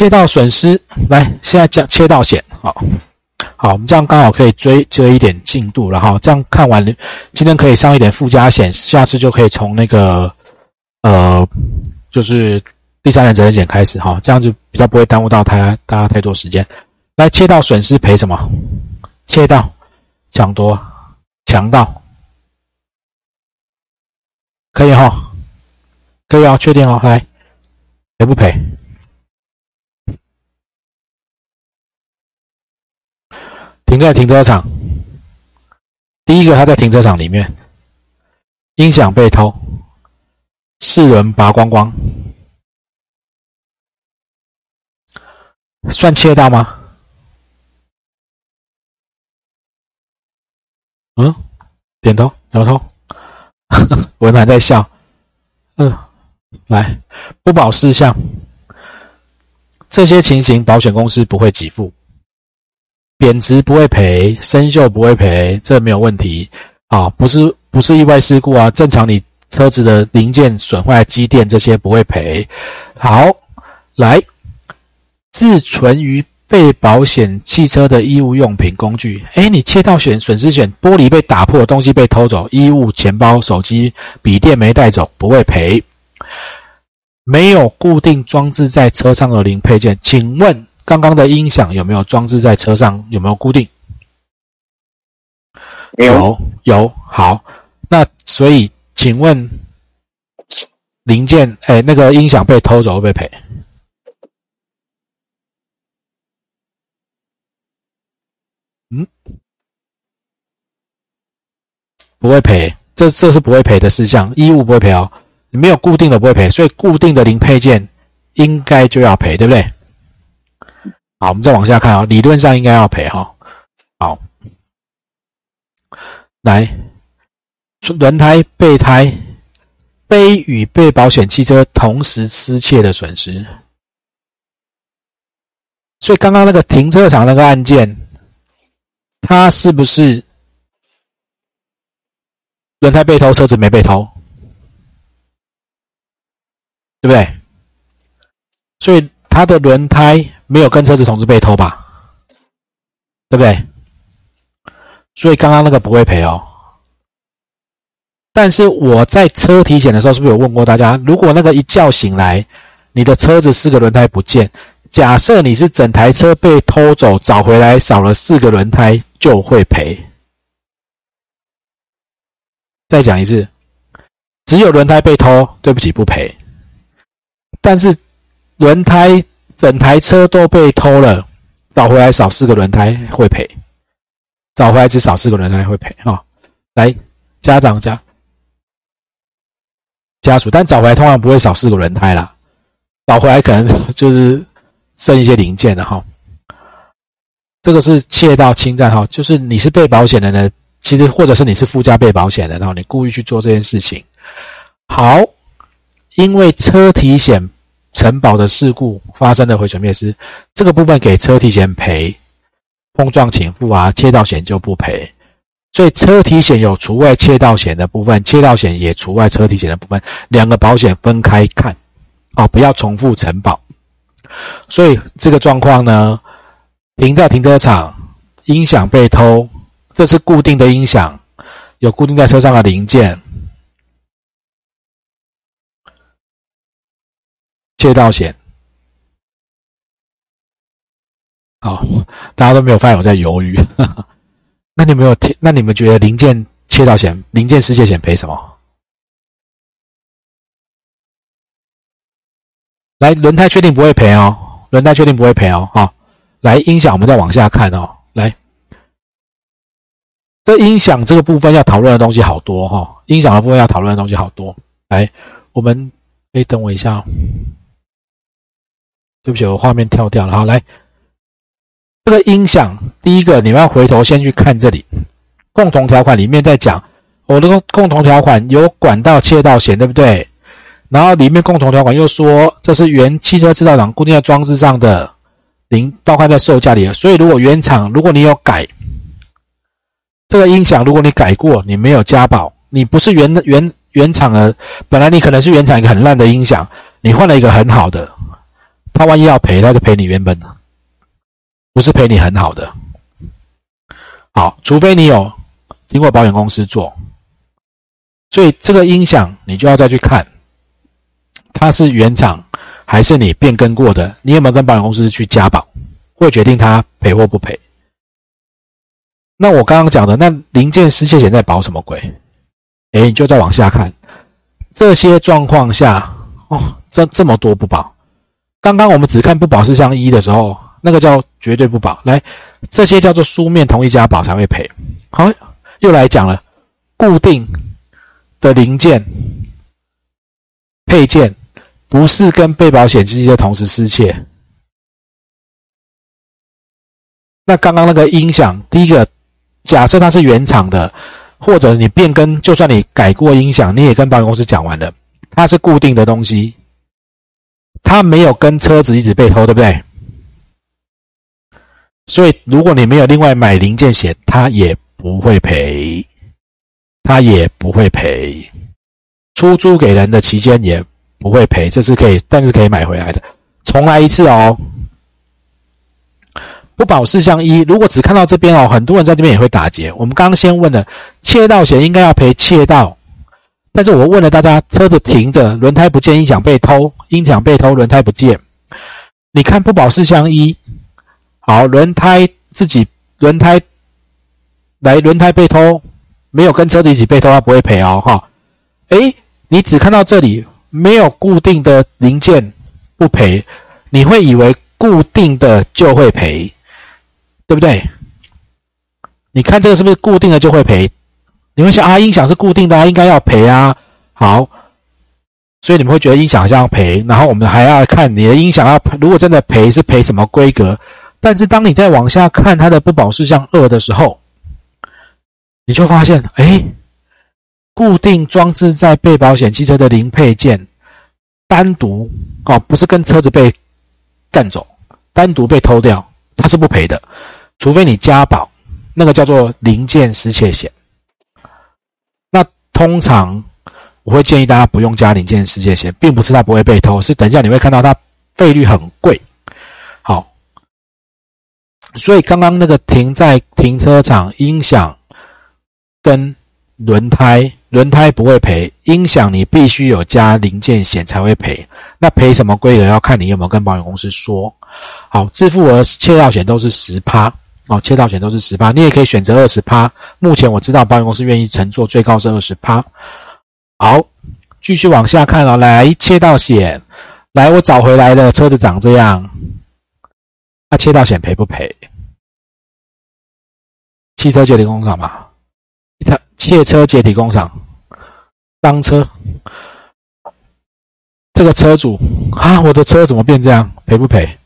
切到损失，来，现在讲切到险，好，好，我们这样刚好可以追追一点进度了哈。这样看完，今天可以上一点附加险，下次就可以从那个呃，就是第三人责任险开始哈，这样就比较不会耽误到他大家太多时间。来，切到损失赔什么？切到抢夺强盗，可以哈，可以啊，确定哦，来赔不赔？停在停车场，第一个他在停车场里面，音响被偷，四轮拔光光，算窃盗吗？嗯，点头摇头，文涵在笑。嗯，来，不保事项，这些情形保险公司不会给付。贬值不会赔，生锈不会赔，这没有问题啊，不是不是意外事故啊，正常你车子的零件损坏、机电这些不会赔。好，来，自存于被保险汽车的衣物用品工具，哎，你切到险损失险，玻璃被打破，东西被偷走，衣物、钱包、手机、笔电没带走，不会赔。没有固定装置在车上的零配件，请问？刚刚的音响有没有装置在车上？有没有固定？有有好，那所以请问零件哎，那个音响被偷走会不会赔？嗯，不会赔，这这是不会赔的事项，衣物不会赔哦，你没有固定的不会赔，所以固定的零配件应该就要赔，对不对？好，我们再往下看啊，理论上应该要赔哈。好，来，轮胎、备胎、被与被保险汽车同时失窃的损失。所以刚刚那个停车场那个案件，它是不是轮胎被偷，车子没被偷？对不对？所以他的轮胎。没有跟车子同时被偷吧，对不对？所以刚刚那个不会赔哦。但是我在车体检的时候，是不是有问过大家，如果那个一觉醒来，你的车子四个轮胎不见，假设你是整台车被偷走，找回来少了四个轮胎，就会赔。再讲一次，只有轮胎被偷，对不起，不赔。但是轮胎。整台车都被偷了，找回来少四个轮胎会赔，找回来只少四个轮胎会赔哈。来，家长家家属，但找回来通常不会少四个轮胎啦，找回来可能就是剩一些零件的哈。这个是窃盗侵占哈，就是你是被保险的呢，其实或者是你是附加被保险的，然后你故意去做这件事情。好，因为车体险。承保的事故发生的毁损灭失，这个部分给车体险赔，碰撞倾覆啊，窃盗险就不赔。所以车体险有除外窃盗险的部分，窃盗险也除外车体险的部分，两个保险分开看，哦，不要重复承保。所以这个状况呢，停在停车场，音响被偷，这是固定的音响，有固定在车上的零件。窃盗险，好，大家都没有发现我在犹豫。那你没有听？那你们觉得零件窃盗险、零件失窃险赔什么？来，轮胎确定不会赔哦，轮胎确定不会赔哦。好，来音响，我们再往下看哦。来，这音响这个部分要讨论的东西好多哈，音响的部分要讨论的东西好多。来，我们哎，等我一下。对不起，我画面跳掉了。好，来，这个音响，第一个你们要回头先去看这里，共同条款里面在讲，我这个共同条款有管道窃盗险，对不对？然后里面共同条款又说，这是原汽车制造厂固定在装置上的零，包括在售价里。所以如果原厂，如果你有改这个音响，如果你改过，你没有加保，你不是原原原厂的，本来你可能是原厂一个很烂的音响，你换了一个很好的。他万一要赔，他就赔你原本的，不是赔你很好的。好，除非你有经过保险公司做，所以这个音响你就要再去看，它是原厂还是你变更过的？你有没有跟保险公司去加保，会决定它赔或不赔？那我刚刚讲的那零件失窃险在保什么鬼？哎，你就再往下看，这些状况下哦，这这么多不保。刚刚我们只看不保事项一的时候，那个叫绝对不保。来，这些叫做书面同意加保才会赔。好，又来讲了，固定的零件配件不是跟被保险机的同时失窃。那刚刚那个音响，第一个假设它是原厂的，或者你变更，就算你改过音响，你也跟保险公司讲完了，它是固定的东西。他没有跟车子一直被偷，对不对？所以如果你没有另外买零件险，他也不会赔，他也不会赔。出租给人的期间也不会赔，这是可以，但是可以买回来的。重来一次哦。不保事项一，如果只看到这边哦，很多人在这边也会打劫。我们刚刚先问了，窃盗险应该要赔窃盗。但是我问了大家，车子停着，轮胎不见，音响被偷，音响被偷，轮胎不见。你看不保事项一，好，轮胎自己轮胎来，轮胎被偷，没有跟车子一起被偷，他不会赔哦，哈。诶，你只看到这里没有固定的零件不赔，你会以为固定的就会赔，对不对？你看这个是不是固定的就会赔？你们想啊，音响是固定的啊，应该要赔啊。好，所以你们会觉得音响像要赔，然后我们还要看你的音响要如果真的赔是赔什么规格。但是当你再往下看它的不保事项二的时候，你就发现，哎，固定装置在被保险汽车的零配件，单独哦，不是跟车子被干走，单独被偷掉，它是不赔的，除非你加保，那个叫做零件失窃险。通常我会建议大家不用加零件世界险，并不是它不会被偷，是等一下你会看到它费率很贵。好，所以刚刚那个停在停车场音响跟轮胎，轮胎不会赔，音响你必须有加零件险才会赔。那赔什么规格要看你有没有跟保险公司说。好，自付额窃盗险都是十趴。哦，切到险都是十趴，你也可以选择二十趴。目前我知道保险公司愿意乘坐，最高是二十趴。好，继续往下看哦。来，切到险，来，我找回来的车子长这样，那切到险赔不赔？汽车解体工厂嘛，它汽车解体工厂当车，这个车主啊，我的车怎么变这样？赔不赔？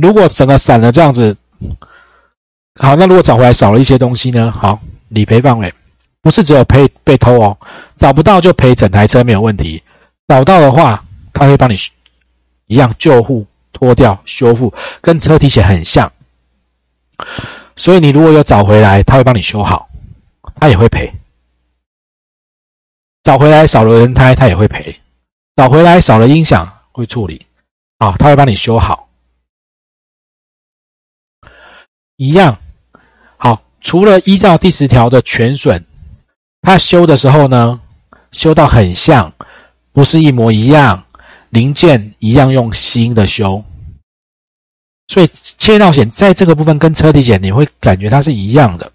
如果整个散了这样子，好，那如果找回来少了一些东西呢？好，理赔范围不是只有赔被偷哦，找不到就赔整台车没有问题，找到的话，他会帮你一样救护、脱掉、修复，跟车体险很像。所以你如果有找回来，他会帮你修好，他也会赔。找回来少了轮胎，他也会赔；找回来少了音响，会处理，啊，他会帮你修好。一样好，除了依照第十条的全损，它修的时候呢，修到很像，不是一模一样，零件一样用新的修，所以切盗险在这个部分跟车体险你会感觉它是一样的。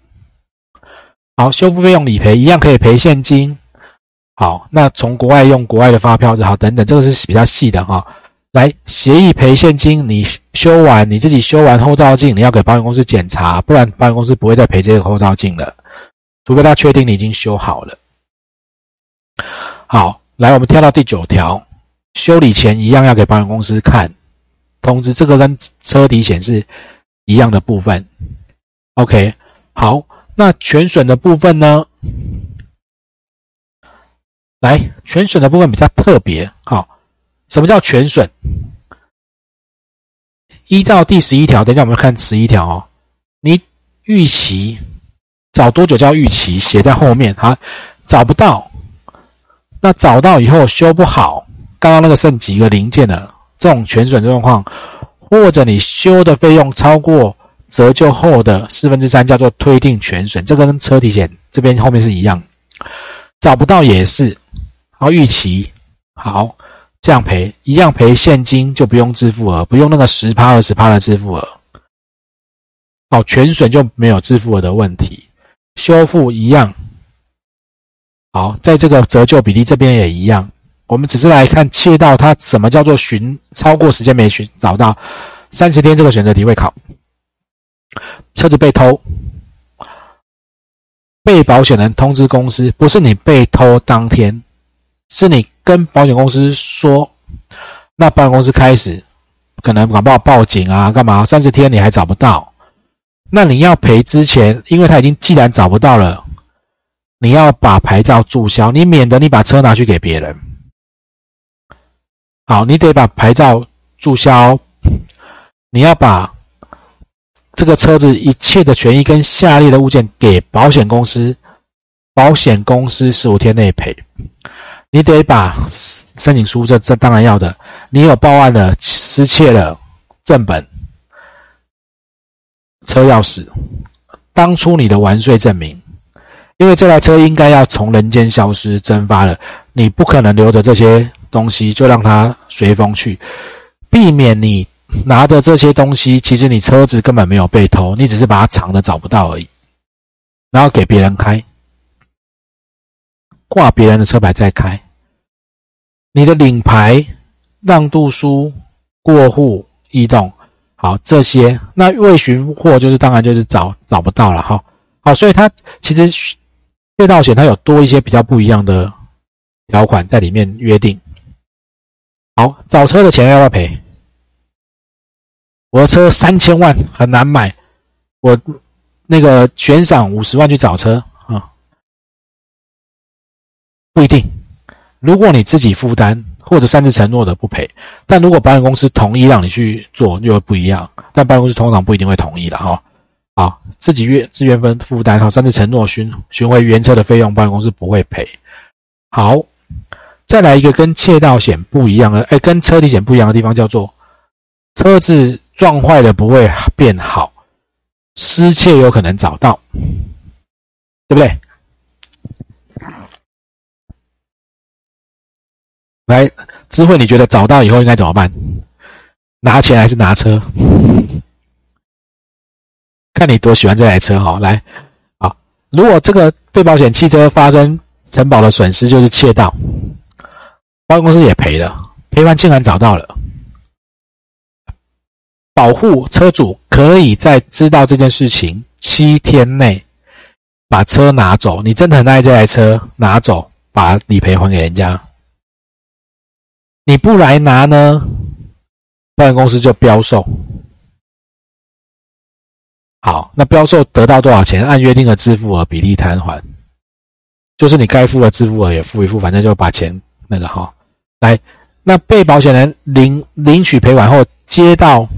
好，修复费用理赔一样可以赔现金。好，那从国外用国外的发票就好，等等，这个是比较细的哈。来，协议赔现金，你修完你自己修完后照镜，你要给保险公司检查，不然保险公司不会再赔这个后照镜了，除非他确定你已经修好了。好，来，我们跳到第九条，修理前一样要给保险公司看通知，这个跟车体险是一样的部分。OK，好，那全损的部分呢？来，全损的部分比较特别，好。什么叫全损？依照第十一条，等一下我们看十一条哦。你预期找多久叫预期？写在后面哈。找不到，那找到以后修不好，刚刚那个剩几个零件了，这种全损状况，或者你修的费用超过折旧后的四分之三，叫做推定全损，这跟车体险这边后面是一样，找不到也是，好预期好这样赔，一样赔现金就不用支付额，不用那个十趴二十趴的支付额，好全损就没有支付额的问题，修复一样。好，在这个折旧比例这边也一样，我们只是来看切到，它什么叫做寻超过时间没寻找到，三十天这个选择题会考，车子被偷，被保险人通知公司，不是你被偷当天，是你跟保险公司说，那保险公司开始可能搞不好报警啊，干嘛？三十天你还找不到，那你要赔之前，因为他已经既然找不到了。你要把牌照注销，你免得你把车拿去给别人。好，你得把牌照注销，你要把这个车子一切的权益跟下列的物件给保险公司，保险公司十五天内赔。你得把申请书，这这当然要的。你有报案的失窃了正本、车钥匙、当初你的完税证明。因为这台车应该要从人间消失蒸发了，你不可能留着这些东西就让它随风去，避免你拿着这些东西，其实你车子根本没有被偷，你只是把它藏的找不到而已，然后给别人开，挂别人的车牌再开，你的领牌、让渡书、过户、移动，好这些，那未寻获就是当然就是找找不到了哈，好，所以它其实。被盗险它有多一些比较不一样的条款在里面约定。好，找车的钱要不要赔？我的车三千万很难买，我那个悬赏五十万去找车啊，不一定。如果你自己负担或者擅自承诺的不赔，但如果保险公司同意让你去做，又不一样。但保险公司通常不一定会同意的哈。好，自己愿自愿分负担，哈，擅自承诺寻寻回原车的费用，保险公司不会赔。好，再来一个跟窃盗险不一样的，哎，跟车体险不一样的地方叫做，车子撞坏了不会变好，失窃有可能找到，对不对？来，智慧，你觉得找到以后应该怎么办？拿钱还是拿车？看你多喜欢这台车哈，来，啊，如果这个被保险汽车发生承保的损失，就是窃盗，保险公司也赔了，赔完竟然找到了，保护车主可以在知道这件事情七天内把车拿走，你真的很爱这台车，拿走把理赔还给人家，你不来拿呢，保险公司就标售。好，那标售得到多少钱？按约定的支付额比例摊还，就是你该付的支付额也付一付，反正就把钱那个哈。来，那被保险人领领取赔款后，接到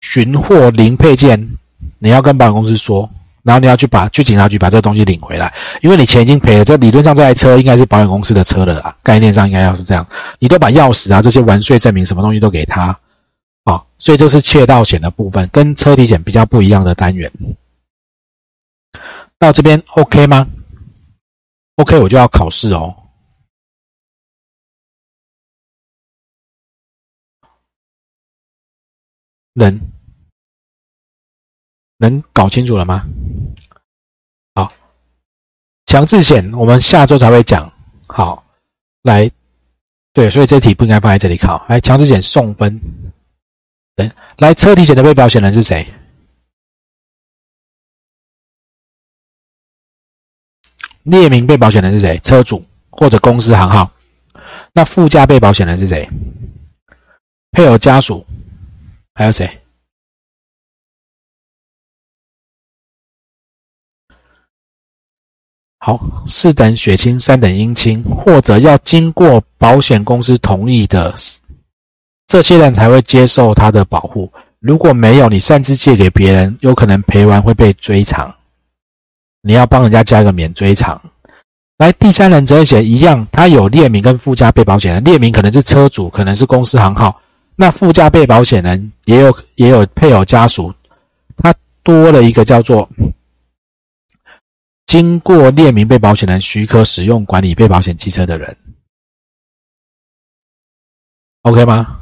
寻获零配件，你要跟保险公司说，然后你要去把去警察局把这个东西领回来，因为你钱已经赔了。这理论上这台车应该是保险公司的车了啦，概念上应该要是这样。你都把钥匙啊这些完税证明什么东西都给他。好，所以这是窃盗险的部分，跟车体险比较不一样的单元。到这边 OK 吗？OK，我就要考试哦。能能搞清楚了吗？好，强制险我们下周才会讲。好，来，对，所以这题不应该放在这里考。来，强制险送分。来，车体险的被保险人是谁？列明被保险人是谁？车主或者公司行号。那附加被保险人是谁？配偶家属，还有谁？好，四等血亲，三等姻亲，或者要经过保险公司同意的。这些人才会接受他的保护。如果没有，你擅自借给别人，有可能赔完会被追偿。你要帮人家加一个免追偿。来，第三人责任险一样，它有列明跟附加被保险人，列明可能是车主，可能是公司行号，那附加被保险人也有也有配偶家属，它多了一个叫做经过列明被保险人许可使用管理被保险汽车的人，OK 吗？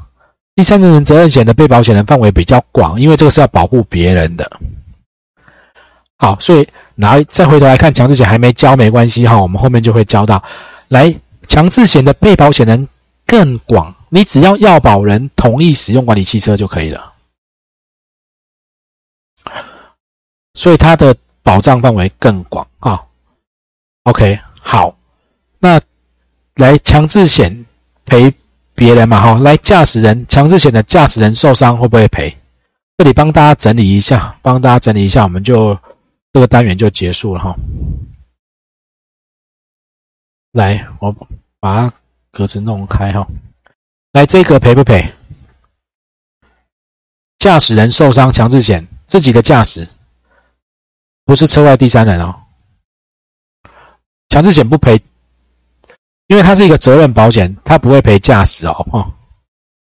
第三个人责任险的被保险人范围比较广，因为这个是要保护别人的。好，所以来再回头来看强制险还没交没关系哈，我们后面就会教到。来，强制险的被保险人更广，你只要要保人同意使用管理汽车就可以了。所以它的保障范围更广啊。OK，好，那来强制险赔别人嘛哈，来驾驶人强制险的驾驶人受伤会不会赔？这里帮大家整理一下，帮大家整理一下，我们就。这个单元就结束了哈。来，我把它格子弄开哈。来，这个赔不赔？驾驶人受伤强制险，自己的驾驶，不是车外第三人哦。强制险不赔，因为它是一个责任保险，它不会赔驾驶哦。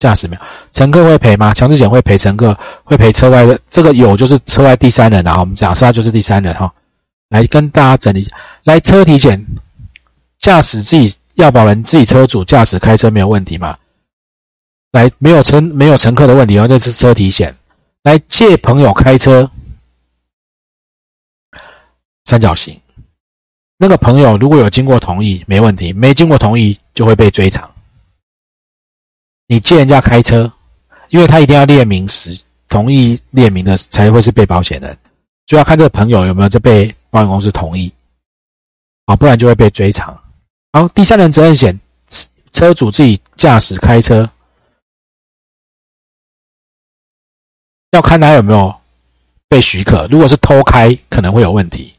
驾驶没有，乘客会赔吗？强制险会赔乘客，会赔车外的。这个有就是车外第三人，然后我们假设他就是第三人哈。来跟大家整理一下，来车体险，驾驶自己要保人自己车主驾驶开车没有问题吗？来没有乘没有乘客的问题哦，这是车体险。来借朋友开车，三角形，那个朋友如果有经过同意没问题，没经过同意就会被追偿。你借人家开车，因为他一定要列明时同意列明的才会是被保险人，就要看这个朋友有没有在被保险公司同意，啊，不然就会被追偿。然后第三人责任险，车主自己驾驶开车，要看他有没有被许可。如果是偷开，可能会有问题。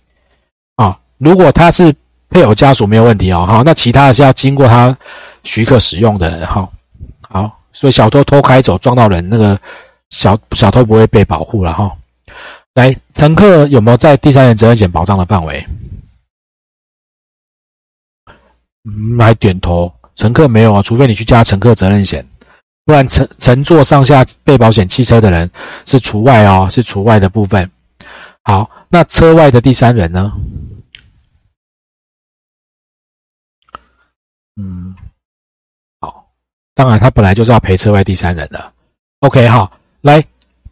啊，如果他是配偶家属没有问题哦，哈，那其他的是要经过他许可使用的人，哈。好，所以小偷偷开走撞到人，那个小小偷不会被保护了哈。来，乘客有没有在第三人责任险保障的范围？嗯，还点头。乘客没有啊，除非你去加乘客责任险，不然乘乘坐上下被保险汽车的人是除外哦，是除外的部分。好，那车外的第三人呢？嗯。好当然，他本来就是要赔车外第三人的。OK 哈，来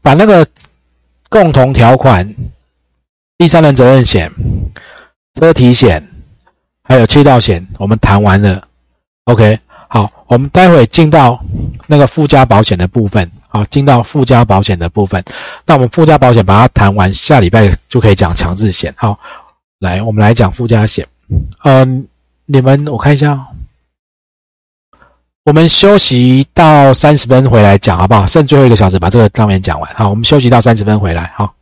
把那个共同条款、第三人责任险、车体险，还有窃盗险，我们谈完了。OK，好，我们待会进到那个附加保险的部分。好，进到附加保险的部分。那我们附加保险把它谈完，下礼拜就可以讲强制险。好，来，我们来讲附加险。嗯，你们我看一下。我们休息到三十分回来讲好不好？剩最后一个小时把这个上面讲完。好，我们休息到三十分回来。好。